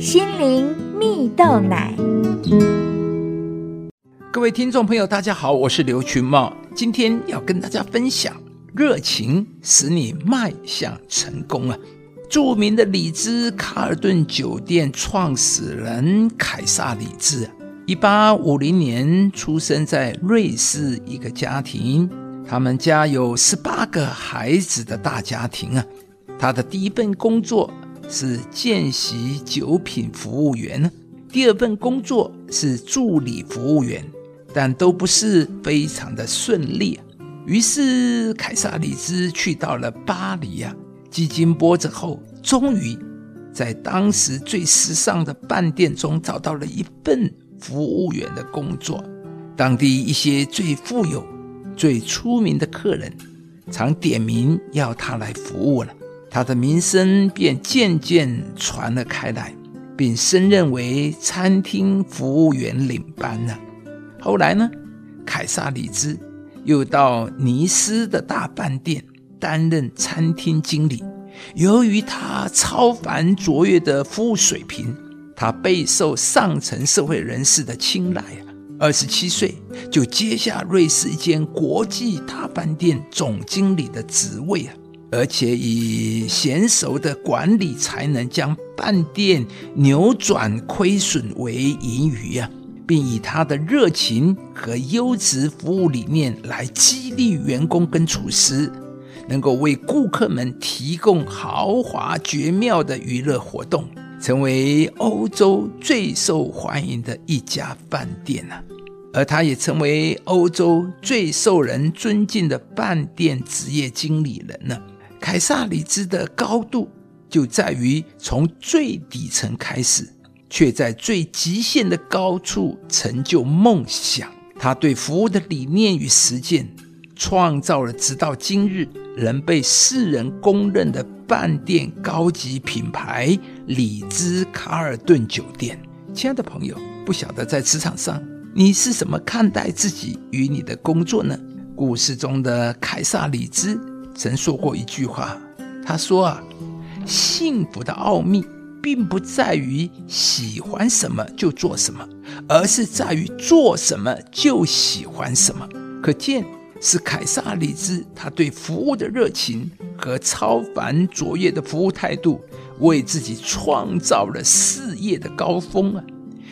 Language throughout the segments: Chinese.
心灵蜜豆奶。各位听众朋友，大家好，我是刘群茂，今天要跟大家分享：热情使你迈向成功啊！著名的里兹卡尔顿酒店创始人凯撒里兹，一八五零年出生在瑞士一个家庭，他们家有十八个孩子的大家庭啊。他的第一份工作。是见习酒品服务员，第二份工作是助理服务员，但都不是非常的顺利。于是凯撒里兹去到了巴黎啊，几经波折后，终于在当时最时尚的饭店中找到了一份服务员的工作。当地一些最富有、最出名的客人，常点名要他来服务了。他的名声便渐渐传了开来，并升任为餐厅服务员领班了。后来呢，凯撒里兹又到尼斯的大饭店担任餐厅经理。由于他超凡卓越的服务水平，他备受上层社会人士的青睐啊。二十七岁就接下瑞士一间国际大饭店总经理的职位啊。而且以娴熟的管理才能将饭店扭转亏损为盈余啊，并以他的热情和优质服务理念来激励员工跟厨师，能够为顾客们提供豪华绝妙的娱乐活动，成为欧洲最受欢迎的一家饭店呢。而他也成为欧洲最受人尊敬的饭店职业经理人呢。凯撒里兹的高度就在于从最底层开始，却在最极限的高处成就梦想。他对服务的理念与实践，创造了直到今日仍被世人公认的饭店高级品牌——里兹卡尔顿酒店。亲爱的朋友，不晓得在职场上你是怎么看待自己与你的工作呢？故事中的凯撒里兹。曾说过一句话，他说啊，幸福的奥秘并不在于喜欢什么就做什么，而是在于做什么就喜欢什么。可见是凯撒里兹他对服务的热情和超凡卓越的服务态度，为自己创造了事业的高峰啊，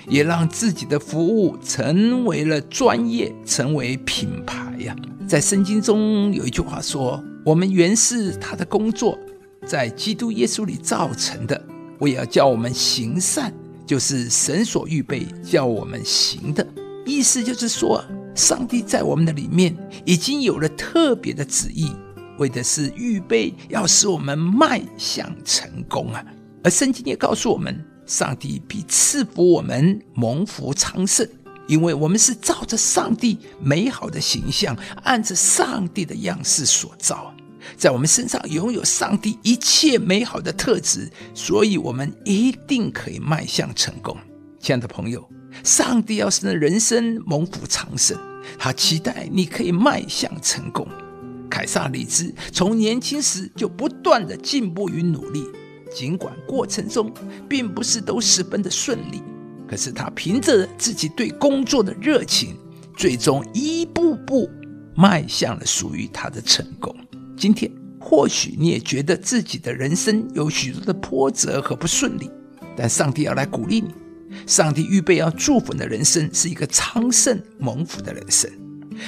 也让自己的服务成为了专业，成为品牌呀。在圣经中有一句话说。我们原是他的工作，在基督耶稣里造成的。为要叫我们行善，就是神所预备叫我们行的。意思就是说，上帝在我们的里面已经有了特别的旨意，为的是预备要使我们迈向成功啊。而圣经也告诉我们，上帝必赐福我们蒙福昌盛，因为我们是照着上帝美好的形象，按着上帝的样式所造。在我们身上拥有上帝一切美好的特质，所以我们一定可以迈向成功。亲爱的朋友，上帝要使人生蒙福长生，他期待你可以迈向成功。凯撒里兹从年轻时就不断的进步与努力，尽管过程中并不是都十分的顺利，可是他凭着自己对工作的热情，最终一步步迈向了属于他的成功。今天或许你也觉得自己的人生有许多的波折和不顺利，但上帝要来鼓励你。上帝预备要祝福你的人生是一个昌盛蒙福的人生，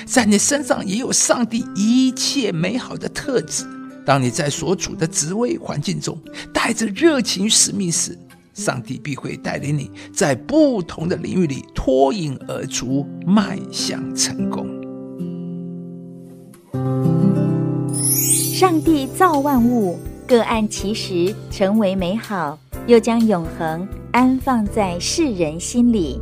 在你身上也有上帝一切美好的特质。当你在所处的职位环境中带着热情与使命时，上帝必会带领你在不同的领域里脱颖而出，迈向成功。上帝造万物，各按其时成为美好，又将永恒安放在世人心里。